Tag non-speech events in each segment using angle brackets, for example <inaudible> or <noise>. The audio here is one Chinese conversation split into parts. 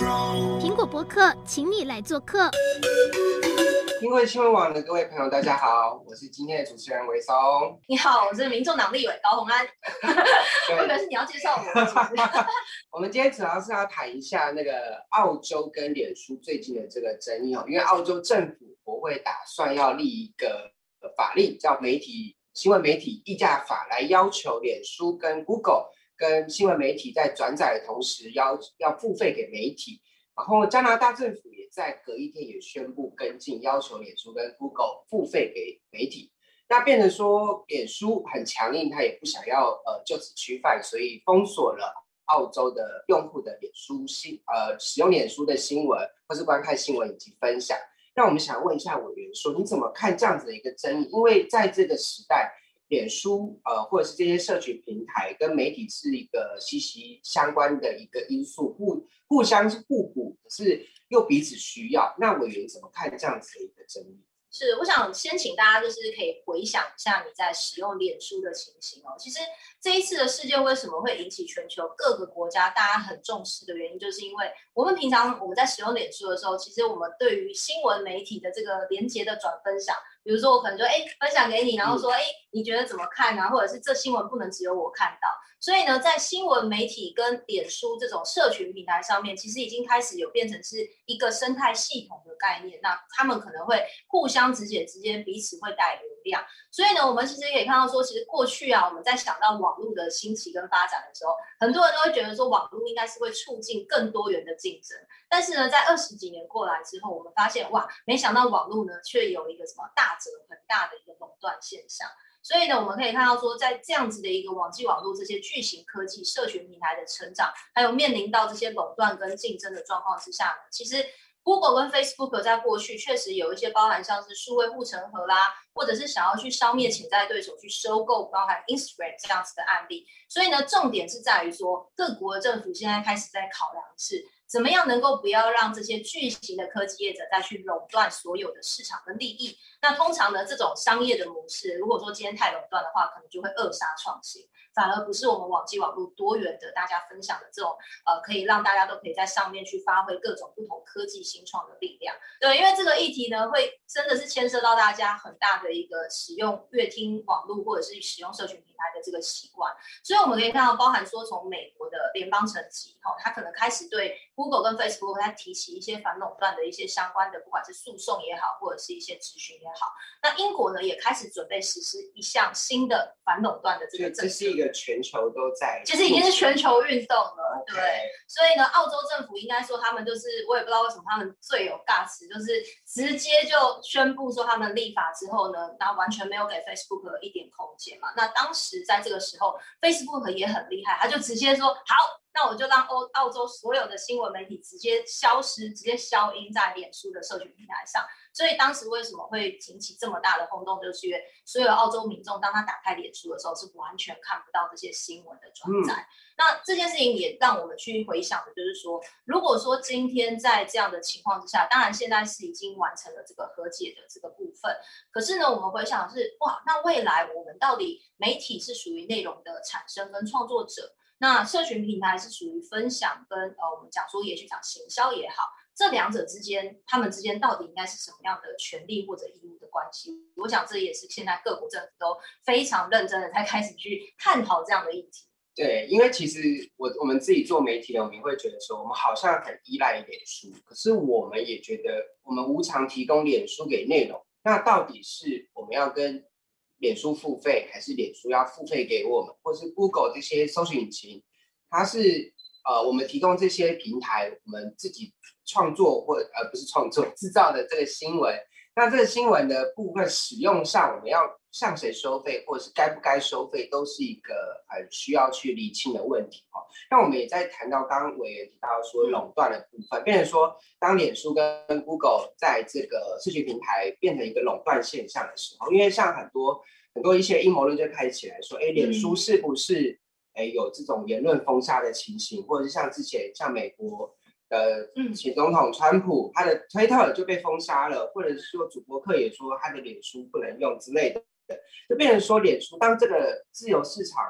苹果博客，请你来做客。听闻新闻网的各位朋友，大家好，我是今天的主持人维松。你好，我是民众党立委高虹安。<laughs> 我以为是你要介绍我。<laughs> 我们今天主要是要谈一下那个澳洲跟脸书最近的这个争议哦，因为澳洲政府国会打算要立一个法令，叫媒体新闻媒体议价法，来要求脸书跟 Google。跟新闻媒体在转载的同时要，要付费给媒体。然后加拿大政府也在隔一天也宣布跟进，要求脸书跟 Google 付费给媒体。那变成说，脸书很强硬，他也不想要呃就此区块，所以封锁了澳洲的用户的脸书新呃使用脸书的新闻或是观看新闻以及分享。那我们想问一下委员说，你怎么看这样子的一个争议？因为在这个时代。脸书呃，或者是这些社群平台跟媒体是一个息息相关的一个因素，互互相是互补，可是又彼此需要。那委员怎么看这样子的一个争议？是，我想先请大家就是可以回想一下你在使用脸书的情形哦。其实这一次的事件为什么会引起全球各个国家大家很重视的原因，就是因为我们平常我们在使用脸书的时候，其实我们对于新闻媒体的这个连结的转分享。比如说，我可能就哎分享给你，然后说哎你觉得怎么看呢？或者是这新闻不能只有我看到。所以呢，在新闻媒体跟脸书这种社群平台上面，其实已经开始有变成是一个生态系统的概念。那他们可能会互相直接之间彼此会带流量。所以呢，我们其实也可以看到说，其实过去啊，我们在想到网络的兴起跟发展的时候，很多人都会觉得说，网络应该是会促进更多元的竞争。但是呢，在二十几年过来之后，我们发现哇，没想到网络呢却有一个什么大者很大的一个垄断现象。所以呢，我们可以看到说，在这样子的一个网际网络这些巨型科技社群平台的成长，还有面临到这些垄断跟竞争的状况之下呢，其实 Google 跟 Facebook 在过去确实有一些包含像是数位护城河啦，或者是想要去消灭潜在对手去收购，包含 Instagram 这样子的案例。所以呢，重点是在于说，各国政府现在开始在考量是。怎么样能够不要让这些巨型的科技业者再去垄断所有的市场跟利益？那通常呢，这种商业的模式，如果说今天太垄断的话，可能就会扼杀创新。反而不是我们网际网络多元的大家分享的这种，呃，可以让大家都可以在上面去发挥各种不同科技新创的力量。对，因为这个议题呢，会真的是牵涉到大家很大的一个使用阅听网络或者是使用社群平台的这个习惯。所以我们可以看到，包含说从美国的联邦层级，哈、哦，他可能开始对 Google 跟 Facebook 他提起一些反垄断的一些相关的，不管是诉讼也好，或者是一些咨询也好。那英国呢，也开始准备实施一项新的反垄断的这个政策。个全球都在，其实已经是全球运动了.对。所以呢，澳洲政府应该说他们就是，我也不知道为什么他们最有 guts，就是直接就宣布说他们立法之后呢，然后完全没有给 Facebook 一点空间嘛。那当时在这个时候，Facebook 也很厉害，他就直接说好。那我就让欧澳洲所有的新闻媒体直接消失，直接消音在脸书的社群平台上。所以当时为什么会引起这么大的轰动，就是因为所有澳洲民众当他打开脸书的时候，是完全看不到这些新闻的转载。嗯、那这件事情也让我们去回想的，就是说，如果说今天在这样的情况之下，当然现在是已经完成了这个和解的这个部分，可是呢，我们回想的是，哇，那未来我们到底媒体是属于内容的产生跟创作者？那社群平台是属于分享跟呃，我们讲说也许讲行销也好，这两者之间，他们之间到底应该是什么样的权利或者义务的关系？我想这也是现在各国政府都非常认真的在开始去探讨这样的议题。对，因为其实我我们自己做媒体的，我们会觉得说，我们好像很依赖脸书，可是我们也觉得我们无偿提供脸书给内容，那到底是我们要跟脸书付费还是脸书要付费给我们，或是 Google 这些搜索引擎，它是呃我们提供这些平台，我们自己创作或呃不是创作制造的这个新闻。那这个新闻的部分使用上，我们要向谁收费，或者是该不该收费，都是一个很需要去厘清的问题哦。那我们也在谈到刚刚委员提到说垄断的部分，变成说当脸书跟 Google 在这个社群平台变成一个垄断现象的时候，因为像很多很多一些阴谋论就开始起来说，哎，脸书是不是哎有这种言论封杀的情形，或者是像之前像美国。的前总统川普，他的推特就被封杀了，或者是说主播客也说他的脸书不能用之类的，就变成说脸书当这个自由市场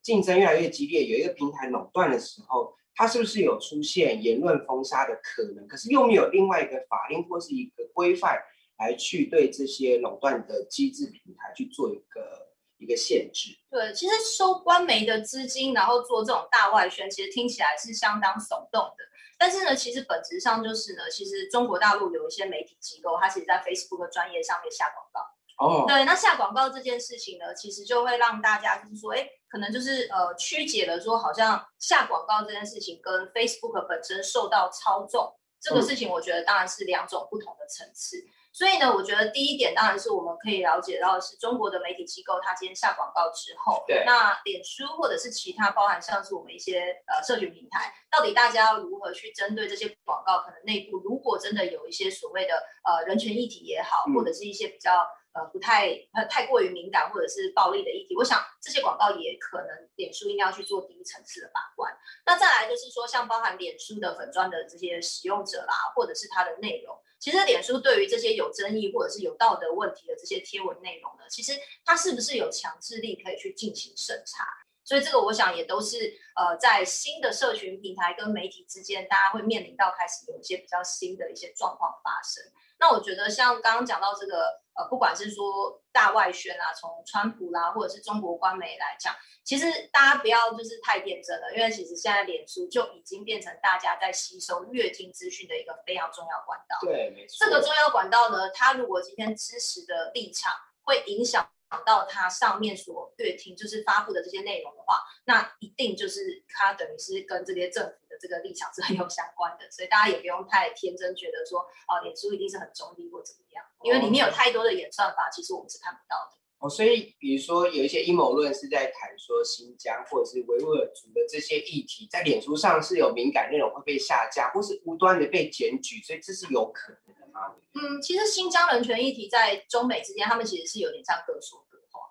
竞争越来越激烈，有一个平台垄断的时候，它是不是有出现言论封杀的可能？可是又没有另外一个法令或是一个规范来去对这些垄断的机制平台去做一个一个限制。对，其实收官媒的资金，然后做这种大外宣，其实听起来是相当耸动的。但是呢，其实本质上就是呢，其实中国大陆有一些媒体机构，它其实在 Facebook 的专业上面下广告。哦，对，那下广告这件事情呢，其实就会让大家就是说，哎，可能就是呃曲解了说，好像下广告这件事情跟 Facebook 本身受到操纵，这个事情我觉得当然是两种不同的层次。嗯所以呢，我觉得第一点当然是我们可以了解到的是中国的媒体机构，它今天下广告之后，对，那脸书或者是其他包含像是我们一些呃社群平台，到底大家要如何去针对这些广告，可能内部如果真的有一些所谓的呃人权议题也好，或者是一些比较呃不太呃太过于敏感或者是暴力的议题，我想这些广告也可能脸书应该要去做第一层次的把关。那再来就是说，像包含脸书的粉专的这些使用者啦，或者是它的内容。其实脸书对于这些有争议或者是有道德问题的这些贴文内容呢，其实它是不是有强制力可以去进行审查？所以这个我想也都是呃，在新的社群平台跟媒体之间，大家会面临到开始有一些比较新的一些状况发生。那我觉得像刚刚讲到这个呃，不管是说大外宣啊，从川普啦，或者是中国官媒来讲，其实大家不要就是太天真了，因为其实现在脸书就已经变成大家在吸收阅听资讯的一个非常重要管道。对，没错。这个重要管道呢，它如果今天支持的立场会影响。到它上面所阅听，就是发布的这些内容的话，那一定就是它等于是跟这些政府的这个立场是很有相关的，所以大家也不用太天真，觉得说哦，脸书一定是很中立或怎么样，因为里面有太多的演算法，其实我们是看不到的。哦，所以比如说有一些阴谋论是在谈说新疆或者是维吾尔族的这些议题，在脸书上是有敏感内容会被下架，或是无端的被检举，所以这是有可能的吗。嗯，其实新疆人权议题在中美之间，他们其实是有点像各说。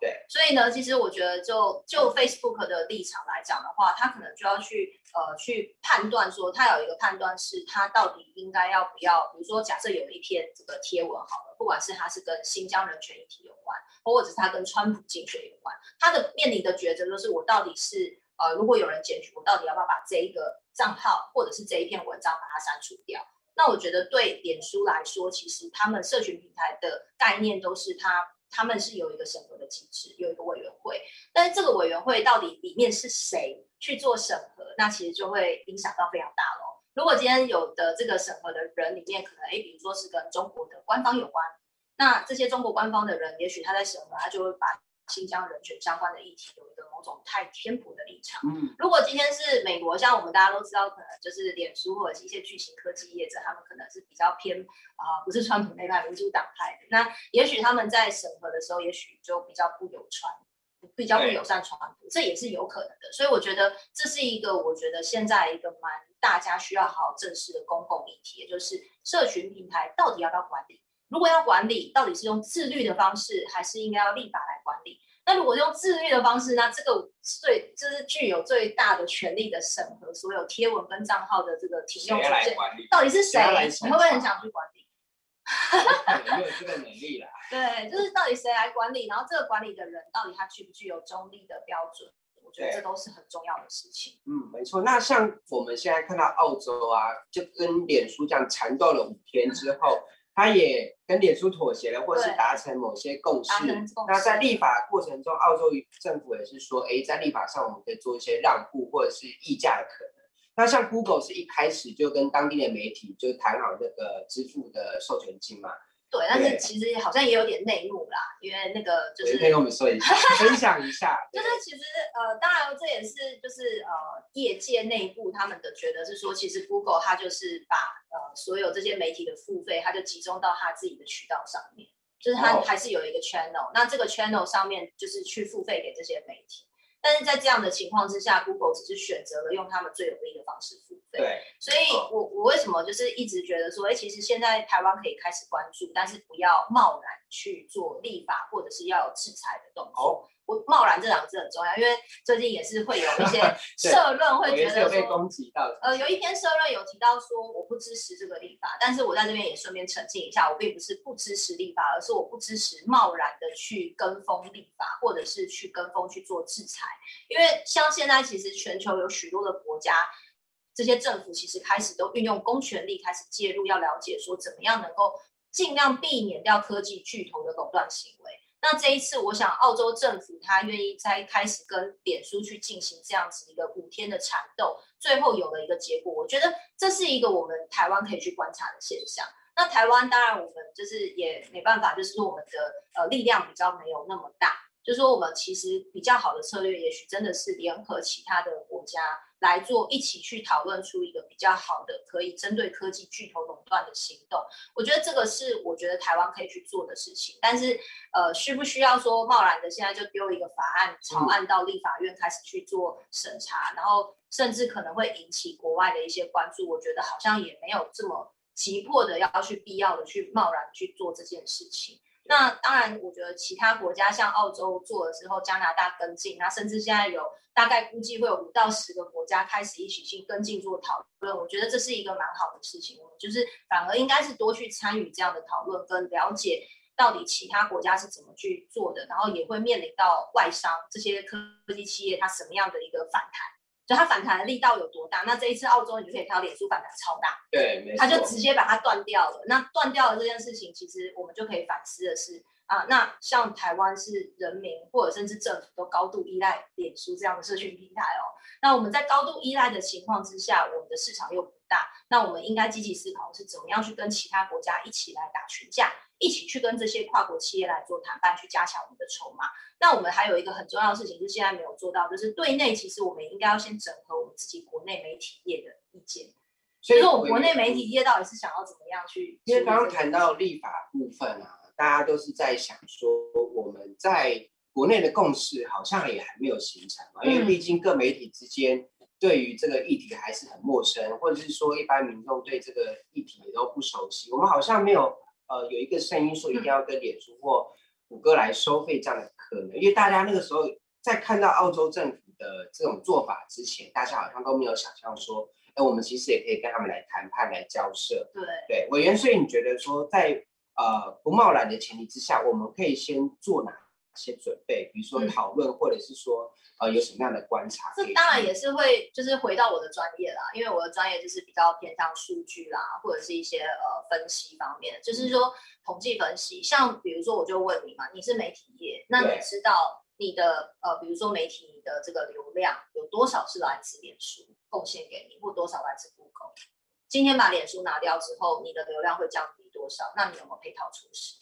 对，所以呢，其实我觉得就就 Facebook 的立场来讲的话，他可能就要去呃去判断说，他有一个判断是，他到底应该要不要，比如说假设有一篇这个贴文好了，不管是他是跟新疆人权议题有关，或者是他跟川普竞选有关，他的面临的抉择就是，我到底是呃，如果有人检举，我到底要不要把这一个账号或者是这一篇文章把它删除掉？那我觉得对脸书来说，其实他们社群平台的概念都是他他们是有一个审核的机制，有一个委员会。但是这个委员会到底里面是谁去做审核，那其实就会影响到非常大喽。如果今天有的这个审核的人里面，可能诶，比如说是跟中国的官方有关，那这些中国官方的人，也许他在审核，他就会把新疆人权相关的议题有一个某种太偏颇的立场。嗯，如果今天是美国，像我们大家都知道，可能就是脸书或者是一些巨型科技业者，他们可能是比较偏啊、呃，不是川普那派民主党派的。那也许他们在审核的时候，也许就比较不友传，比较不友善川普，这也是有可能的。所以我觉得这是一个，我觉得现在一个蛮大家需要好好正视的公共议题，也就是社群平台到底要不要管理。如果要管理，到底是用自律的方式，还是应该要立法来？那如果用自律的方式，那这个最就是具有最大的权力的审核所有贴文跟账号的这个停用权限，到底是谁？你会不会很想去管理？<laughs> 没有这个能力啦。<laughs> 对，就是到底谁来管理？然后这个管理的人到底他具不具有中立的标准？我觉得这都是很重要的事情。嗯，没错。那像我们现在看到澳洲啊，就跟脸书这样缠斗了五天之后。他也跟脸书妥协了，或者是达成某些共识。那在立法过程中，澳洲政府也是说，哎，在立法上我们可以做一些让步，或者是议价的可能。那像 Google 是一开始就跟当地的媒体就谈好那个支付的授权金嘛。对，但是其实好像也有点内幕啦，因为那个就是可以跟我们说一下，<laughs> 分享一下。<laughs> 就是其实呃，当然这也是就是呃，业界内部他们的觉得是说，其实 Google 它就是把呃所有这些媒体的付费，它就集中到它自己的渠道上面，就是它还是有一个 channel，、oh. 那这个 channel 上面就是去付费给这些媒体。但是在这样的情况之下，Google 只是选择了用他们最有利的方式付费。对，所以我我为什么就是一直觉得说，哎，其实现在台湾可以开始关注，但是不要贸然去做立法，或者是要有制裁的动作。Oh. 我贸然这两个字很重要，因为最近也是会有一些 <laughs> 社论会觉得说，呃，有一篇社论有提到说，我不支持这个立法，但是我在这边也顺便澄清一下，我并不是不支持立法，而是我不支持贸然的去跟风立法，或者是去跟风去做制裁，因为像现在其实全球有许多的国家。这些政府其实开始都运用公权力开始介入，要了解说怎么样能够尽量避免掉科技巨头的垄断行为。那这一次，我想澳洲政府他愿意再开始跟脸书去进行这样子一个五天的缠斗，最后有了一个结果。我觉得这是一个我们台湾可以去观察的现象。那台湾当然我们就是也没办法，就是说我们的呃力量比较没有那么大。就是说，我们其实比较好的策略，也许真的是联合其他的国家来做，一起去讨论出一个比较好的，可以针对科技巨头垄断的行动。我觉得这个是我觉得台湾可以去做的事情。但是，呃，需不需要说贸然的现在就丢一个法案草案到立法院开始去做审查，然后甚至可能会引起国外的一些关注？我觉得好像也没有这么急迫的要去必要的去贸然去做这件事情。那当然，我觉得其他国家像澳洲做了之后，加拿大跟进，那甚至现在有大概估计会有五到十个国家开始一起去跟进做讨论。我觉得这是一个蛮好的事情，就是反而应该是多去参与这样的讨论，跟了解到底其他国家是怎么去做的，然后也会面临到外商这些科技企业它什么样的一个反弹。就它反弹的力道有多大？那这一次澳洲你就可以看到脸书反弹超大，对，没错，它就直接把它断掉了。那断掉了这件事情，其实我们就可以反思的是啊，那像台湾是人民或者甚至政府都高度依赖脸书这样的社群平台哦。那我们在高度依赖的情况之下，我们的市场又不大，那我们应该积极思考是怎么样去跟其他国家一起来打群架。一起去跟这些跨国企业来做谈判，去加强我们的筹码。那我们还有一个很重要的事情，是现在没有做到，就是对内其实我们应该要先整合我们自己国内媒体业的意见。所以说，我们国内媒体业到底是想要怎么样去？因为刚刚谈到立法部分啊，大家都是在想说，我们在国内的共识好像也还没有形成嘛，因为毕竟各媒体之间对于这个议题还是很陌生，或者是说一般民众对这个议题也都不熟悉，我们好像没有。呃，有一个声音说一定要跟脸书或谷歌来收费这样的可能，因为大家那个时候在看到澳洲政府的这种做法之前，大家好像都没有想象说，哎，我们其实也可以跟他们来谈判、来交涉。对对，委员，所以你觉得说在，在呃不贸然的前提之下，我们可以先做哪些准备？比如说讨论，或者是说。呃，有什么样的观察？这当然也是会，就是回到我的专业啦，因为我的专业就是比较偏向数据啦，或者是一些呃分析方面，就是说统计分析。像比如说，我就问你嘛，你是媒体业，那你知道你的呃，比如说媒体的这个流量有多少是来自脸书贡献给你，或多少来自 Google？今天把脸书拿掉之后，你的流量会降低多少？那你有没有配套措施？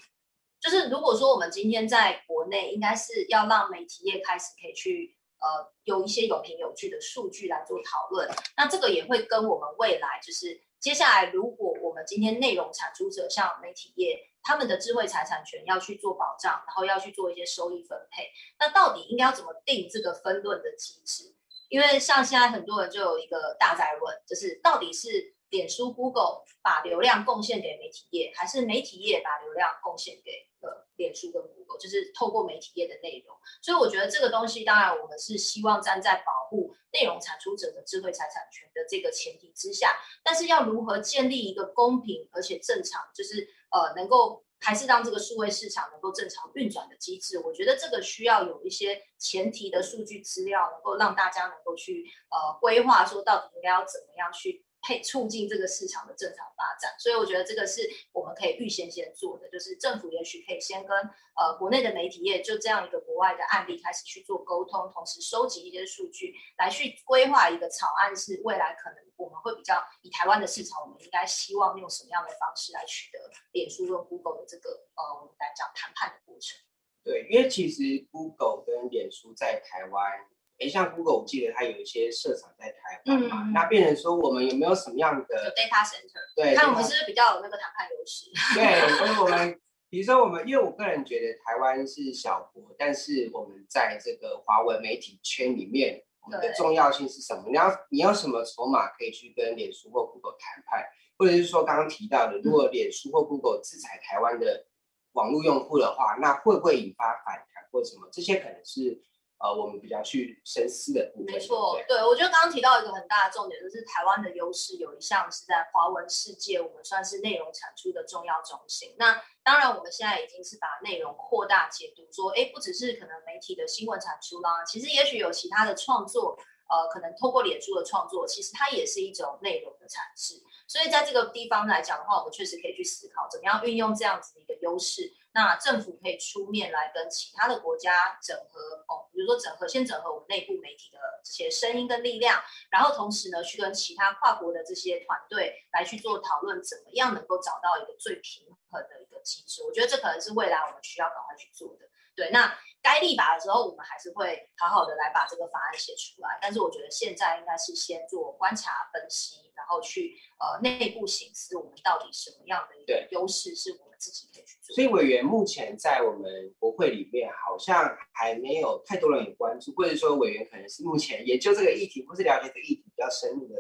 就是如果说我们今天在国内，应该是要让媒体业开始可以去。呃，有一些有凭有据的数据来做讨论，那这个也会跟我们未来就是接下来，如果我们今天内容产出者像媒体业，他们的智慧财产权要去做保障，然后要去做一些收益分配，那到底应该要怎么定这个分论的机制？因为像现在很多人就有一个大哉问，就是到底是脸书、Google 把流量贡献给媒体业，还是媒体业把流量贡献给呃脸书跟 Google，就是透过媒体业的内容。所以我觉得这个东西，当然我们是希望站在保护内容产出者的智慧财产权的这个前提之下，但是要如何建立一个公平而且正常，就是呃能够还是让这个数位市场能够正常运转的机制，我觉得这个需要有一些前提的数据资料，能够让大家能够去呃规划说到底应该要怎么样去。配促进这个市场的正常发展，所以我觉得这个是我们可以预先先做的，就是政府也许可以先跟呃国内的媒体业就这样一个国外的案例开始去做沟通，同时收集一些数据来去规划一个草案，是未来可能我们会比较以台湾的市场，我们应该希望用什么样的方式来取得脸书跟 Google 的这个呃我们来讲谈判的过程。对，因为其实 Google 跟脸书在台湾。诶，像 Google，我记得它有一些设厂在台湾嘛，嗯、那变成说我们有没有什么样的 data center？对，看我们是不是比较有那个谈判优势？对，所以我们比如说我们，因为我个人觉得台湾是小国，但是我们在这个华文媒体圈里面，我们的重要性是什么？你要你要什么筹码可以去跟脸书或 Google 谈判，或者是说刚刚提到的，如果脸书或 Google 制裁台湾的网络用户的话，那会不会引发反弹或什么？这些可能是。呃，我们比较去深思的部分。没错，对，对我觉得刚刚提到一个很大的重点，就是台湾的优势有一项是在华文世界，我们算是内容产出的重要中心。那当然，我们现在已经是把内容扩大解读，说，哎，不只是可能媒体的新闻产出啦，其实也许有其他的创作，呃，可能透过脸书的创作，其实它也是一种内容的产制。所以在这个地方来讲的话，我们确实可以去思考，怎么样运用这样子的一个优势。那政府可以出面来跟其他的国家整合哦，比如说整合，先整合我们内部媒体的这些声音跟力量，然后同时呢，去跟其他跨国的这些团队来去做讨论，怎么样能够找到一个最平衡的一个机制。我觉得这可能是未来我们需要赶快去做的。对，那该立法的时候，我们还是会好好的来把这个法案写出来。但是我觉得现在应该是先做观察分析，然后去呃内部形思，我们到底什么样的一个优势是我们自己可以去做。所以委员目前在我们国会里面好像还没有太多人有关注，或者说委员可能是目前研究这个议题或是了解这个议题比较深入的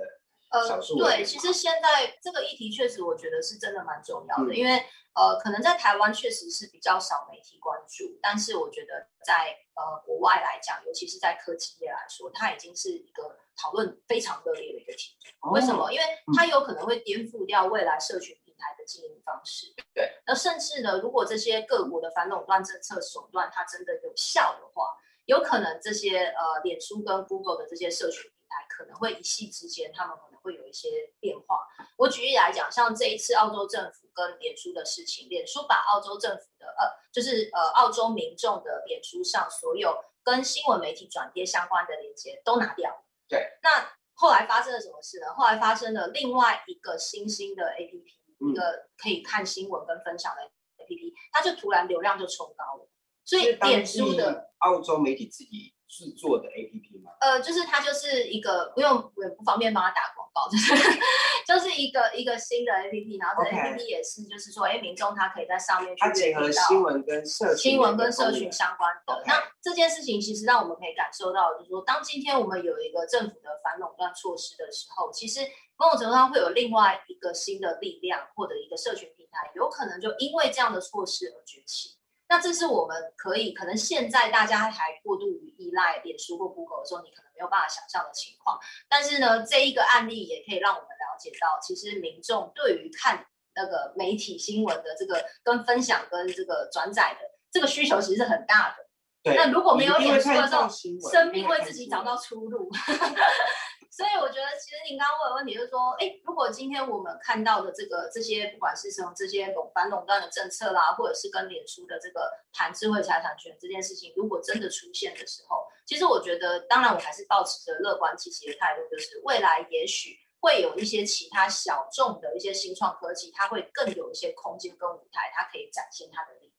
少数。呃，对，其实现在这个议题确实我觉得是真的蛮重要的，嗯、因为。呃，可能在台湾确实是比较少媒体关注，但是我觉得在呃国外来讲，尤其是在科技业来说，它已经是一个讨论非常热烈的一个题目。哦、为什么？因为它有可能会颠覆掉未来社群平台的经营方式。对。那甚至呢，如果这些各国的反垄断政策手段它真的有效的话，有可能这些呃脸书跟 Google 的这些社群可能会一夕之间，他们可能会有一些变化。我举例来讲，像这一次澳洲政府。跟脸书的事情，脸书把澳洲政府的呃，就是呃澳洲民众的脸书上所有跟新闻媒体转贴相关的链接都拿掉。对。那后来发生了什么事呢？后来发生了另外一个新兴的 APP，、嗯、一个可以看新闻跟分享的 APP，它就突然流量就冲高了。所以脸书的澳洲媒体自己制作的 APP 吗？呃，就是它就是一个不用也不方便帮他打广告，<laughs> 就是。就是一个一个新的 APP，然后这个 APP 也是，就是说，哎民众他可以在上面去结合新闻跟社新闻跟社群相关的。那这件事情其实让我们可以感受到，就是说，当今天我们有一个政府的反垄断措施的时候，其实某种程度上会有另外一个新的力量或者一个社群平台，有可能就因为这样的措施而崛起。那这是我们可以可能现在大家还过度于依赖脸书或 Google 的时候，你可能没有办法想象的情况。但是呢，这一个案例也可以让我们了解到，其实民众对于看那个媒体新闻的这个跟分享跟这个转载的这个需求其实是很大的。对。那如果没有脸书的时候，生命为自己找到出路。<laughs> 所以我觉得，其实您刚刚问的问题就是说，哎，如果今天我们看到的这个这些，不管是什么这些垄反垄断的政策啦，或者是跟脸书的这个谈智慧财产权这件事情，如果真的出现的时候，其实我觉得，当然我还是抱持着乐观积极的态度，就是未来也许会有一些其他小众的一些新创科技，它会更有一些空间跟舞台，它可以展现它的力。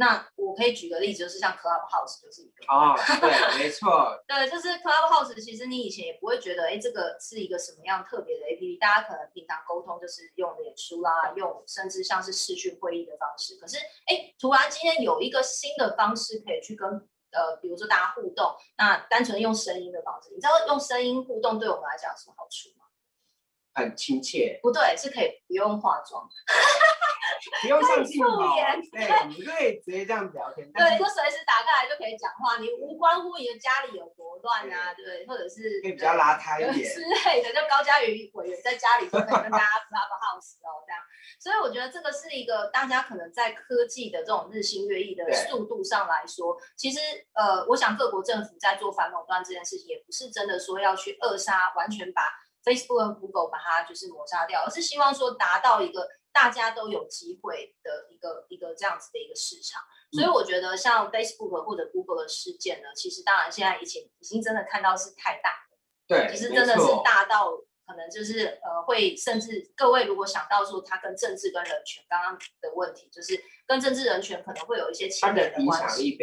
那我可以举个例子，就是像 Clubhouse 就是一个哦，对，没错，<laughs> 对，就是 Clubhouse，其实你以前也不会觉得，哎，这个是一个什么样特别的 APP，大家可能平常沟通就是用脸书啦，用甚至像是视讯会议的方式，可是，哎，突然今天有一个新的方式可以去跟呃，比如说大家互动，那单纯用声音的方式，你知道用声音互动对我们来讲有什么好处吗？很亲切，不对，是可以不用化妆。<laughs> 不用上镜头，对，你可以直接这样子聊天。<laughs> 对，就随时打开来就可以讲话，你无关乎你的家里有多乱啊，对，或者是可以比较邋遢一点 <laughs> 之类的。就高嘉瑜委员在家里就可以跟大家 Clubhouse 哦，这样。所以我觉得这个是一个大家可能在科技的这种日新月异的速度上来说，其实呃，我想各国政府在做反垄断这件事情，也不是真的说要去扼杀，完全把 Facebook 和 Google 把它就是抹杀掉，而是希望说达到一个。大家都有机会的一个一个这样子的一个市场，所以我觉得像 Facebook 或者 Google 的事件呢，其实当然现在已经已经真的看到是太大了，对，其实真的是大到可能就是呃会甚至各位如果想到说它跟政治跟人权刚刚的问题，就是跟政治人权可能会有一些牵连的关系，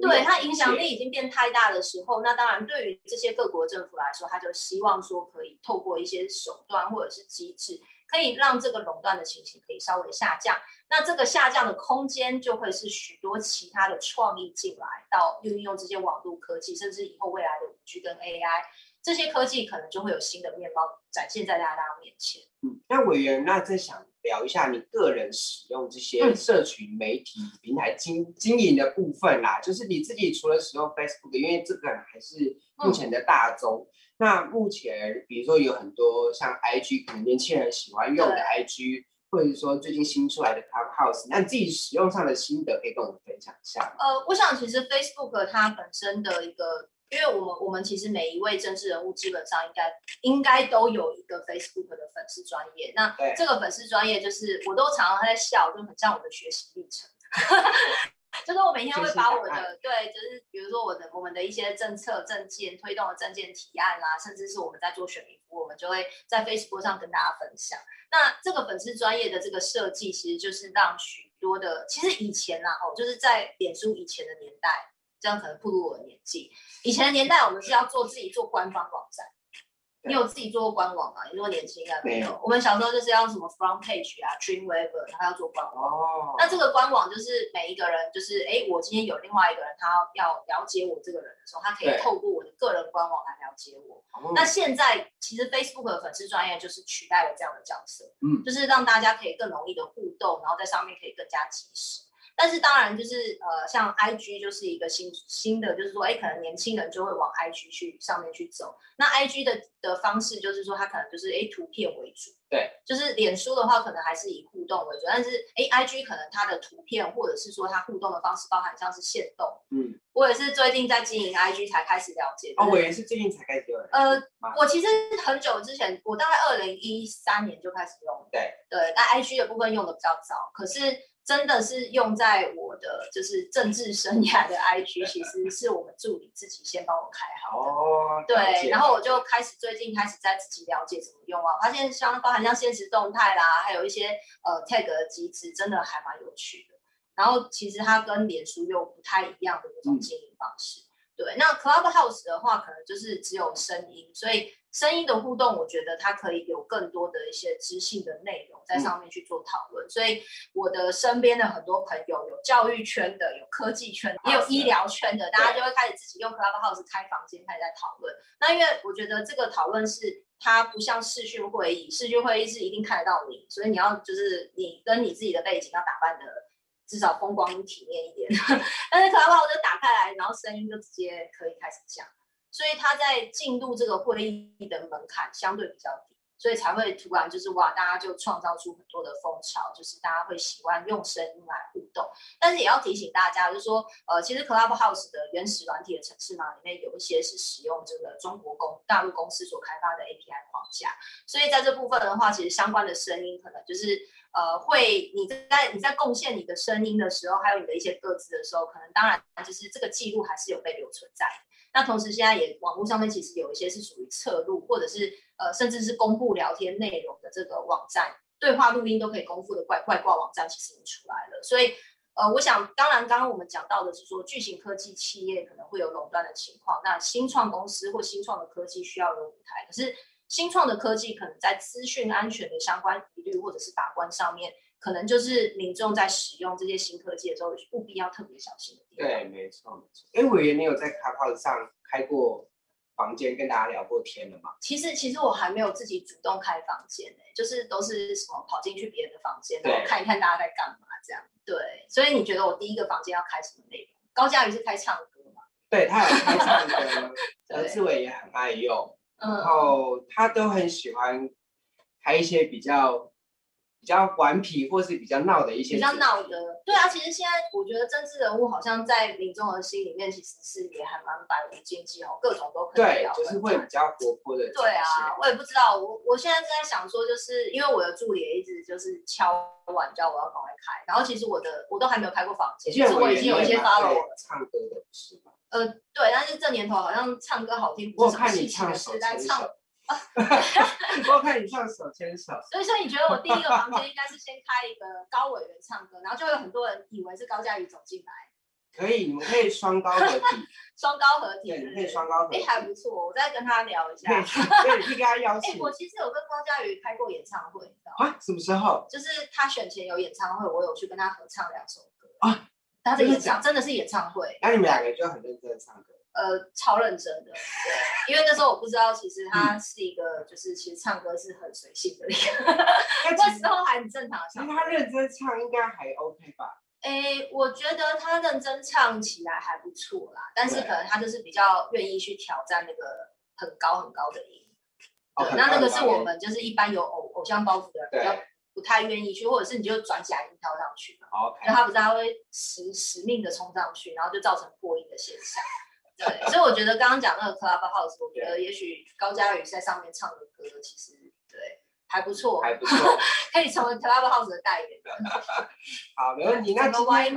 对，它影响力已经变太大的时候，那当然对于这些各国政府来说，他就希望说可以透过一些手段或者是机制。可以让这个垄断的情形可以稍微下降，那这个下降的空间就会是许多其他的创意进来，到运用这些网络科技，甚至以后未来的五 G 跟 AI 这些科技，可能就会有新的面貌展现在大家面前。嗯，那委员，那再想聊一下你个人使用这些社群媒体平台经、嗯、经营的部分啦，就是你自己除了使用 Facebook，因为这个还是目前的大宗。嗯那目前，比如说有很多像 IG，可能年轻人喜欢用的 IG，或者说最近新出来的 Clubhouse，那你自己使用上的心得可以跟我们分享一下。呃，我想其实 Facebook 它本身的一个因为我们我们其实每一位政治人物基本上应该应该都有一个 Facebook 的粉丝专业。那这个粉丝专业就是我都常常在笑，就很像我的学习历程。就是我每天会把我的对，就是比如说我的我们的一些政策政见推动的政见提案啦，甚至是我们在做选民服务，我们就会在 Facebook 上跟大家分享。那这个粉丝专业的这个设计，其实就是让许多的，其实以前啊，哦，就是在脸书以前的年代，这样可能步入我的年纪。以前的年代，我们是要做自己做官方网站。你有自己做过官网吗？你如果年轻应该没有。没有。我们小时候就是要什么 front page 啊，Dreamweaver，他要做官网。哦。那这个官网就是每一个人，就是哎，我今天有另外一个人，他要了解我这个人的时候，他可以透过我的个人官网来了解我。那现在其实 Facebook 的粉丝专业就是取代了这样的角色，嗯，就是让大家可以更容易的互动，然后在上面可以更加及时。但是当然就是呃，像 IG 就是一个新新的，就是说，哎，可能年轻人就会往 IG 去上面去走。那 IG 的的方式就是说，它可能就是哎图片为主，对，就是脸书的话可能还是以互动为主，但是哎 IG 可能它的图片或者是说它互动的方式包含像是限动，嗯，我也是最近在经营 IG 才开始了解。哦，我也是最近才开始用。呃，我其实很久之前，我大概二零一三年就开始用，对对，但 IG 的部分用的比较早，可是。真的是用在我的就是政治生涯的 IG，<laughs> 其实是我们助理自己先帮我开好的。哦，对，然后我就开始最近开始在自己了解怎么用啊，发现像包含像现实动态啦，还有一些呃 tag 的机制，真的还蛮有趣的。然后其实它跟脸书又不太一样的那种经营方式。嗯、对，那 Clubhouse 的话，可能就是只有声音，所以。声音的互动，我觉得它可以有更多的一些知性的内容在上面去做讨论。嗯、所以我的身边的很多朋友，有教育圈的，有科技圈的，也有医疗圈的，大家就会开始自己用 Clubhouse 开房间，开始在讨论。那因为我觉得这个讨论是它不像视讯会议，视讯会议是一定看得到你，所以你要就是你跟你自己的背景要打扮的至少风光体面一点。<laughs> 但是 Clubhouse 就打开来，然后声音就直接可以开始讲。所以他在进入这个会议的门槛相对比较低，所以才会突然就是哇，大家就创造出很多的风潮，就是大家会喜欢用声音来互动。但是也要提醒大家，就是说，呃，其实 Clubhouse 的原始软体的城市码里面有一些是使用这个中国公大陆公司所开发的 API 框架，所以在这部分的话，其实相关的声音可能就是呃会你在你在贡献你的声音的时候，还有你的一些个资的时候，可能当然就是这个记录还是有被留存在。那同时，现在也网络上面其实有一些是属于侧录，或者是呃，甚至是公布聊天内容的这个网站，对话录音都可以公布的怪怪挂网站，其实已经出来了。所以，呃，我想，当然，刚刚我们讲到的是说，巨型科技企业可能会有垄断的情况，那新创公司或新创的科技需要有舞台，可是新创的科技可能在资讯安全的相关疑虑或者是把关上面。可能就是民众在使用这些新科技的时候，务必要特别小心的地方。对，没错没错。哎，委员，你有在 Clubhouse 上开过房间跟大家聊过天的吗？其实，其实我还没有自己主动开房间呢，就是都是什么跑进去别人的房间，然后看一看大家在干嘛这样。对，所以你觉得我第一个房间要开什么内容？高嘉瑜是开唱歌吗？对，他有开唱歌，<laughs> 何志伟也很爱用，嗯、然后他都很喜欢开一些比较。比较顽皮或是比较闹的一些，比较闹的，对啊，其实现在我觉得政治人物好像在民众的心里面，其实是也还蛮百无禁忌哦，各种都可以聊。对，就是会比较活泼的。对啊，我也不知道，我我现在正在想说，就是因为我的助理也一直就是敲碗叫我要赶快开，然后其实我的我都还没有开过房间，其实我已经有一些 follow 唱歌的是吧？呃，对，但是这年头好像唱歌好听，不是什么稀奇的事，但唱。我看你唱手牵手，所以说你觉得我第一个房间应该是先开一个高委员唱歌，然后就会有很多人以为是高佳宇走进来。可以，你们可以双高合体，<laughs> 双高合体，对，可以双高合体。哎，还不错，我再跟他聊一下。对，可以跟他邀 <laughs> 请。哎，我其实有跟高佳宇开过演唱会，你知道吗？啊，什么时候？就是他选前有演唱会，我有去跟他合唱两首歌啊。他的演唱真的是演唱会，那你们两个就很认真的唱歌。呃，超认真的，对，因为那时候我不知道，其实他是一个，就是其实唱歌是很随性的一个，<laughs> 那时候还很正常。其实他认真唱应该还 OK 吧？诶，我觉得他认真唱起来还不错啦，但是可能他就是比较愿意去挑战那个很高很高的音。对，那那个是我们就是一般有偶偶像包袱的人比较不太愿意去，或者是你就转假音跳上去嘛。OK。然后他不是他会使使命的冲上去，然后就造成破音的现象。对，所以我觉得刚刚讲那个 Clubhouse，我觉得也许高嘉宇在上面唱的歌，其实对还不错，还不错，<laughs> 可以成为 Clubhouse 的代言人。<laughs> 好，没问题。那今天 <laughs>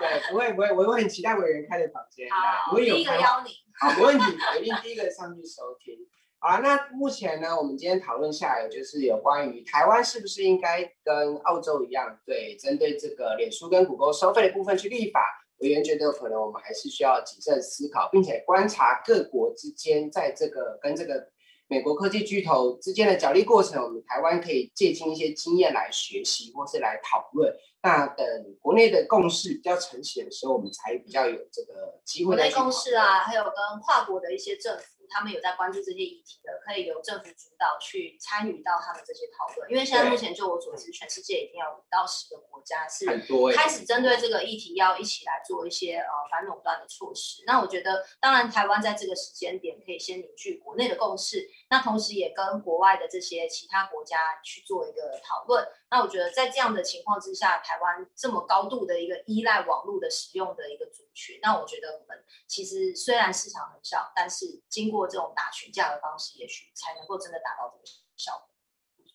对，不会不会，我会很期待委员开的房间。好，第一个邀你。好，没问题，我一定第一个上去收听。好，那目前呢，我们今天讨论下来，就是有关于台湾是不是应该跟澳洲一样，对，针对这个脸书跟谷歌收费的部分去立法。委员觉得可能我们还是需要谨慎思考，并且观察各国之间在这个跟这个美国科技巨头之间的角力过程，我们台湾可以借鉴一些经验来学习或是来讨论。那等国内的共识比较成型的时候，我们才比较有这个机会。国内共识啊，还有跟跨国的一些政府。他们有在关注这些议题的，可以由政府主导去参与到他们这些讨论。因为现在目前就我所知，全世界已经有五到十个国家是开始针对这个议题要一起来做一些呃反垄断的措施。那我觉得，当然台湾在这个时间点可以先凝聚国内的共识，那同时也跟国外的这些其他国家去做一个讨论。那我觉得在这样的情况之下，台湾这么高度的一个依赖网络的使用的一个族群，那我觉得我们其实虽然市场很小，但是经过这种打群架的方式，也许才能够真的达到这个效果。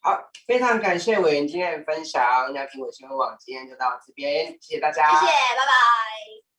好，非常感谢委员今天的分享。那苹果新闻网今天就到这边，谢谢大家，谢谢，拜拜。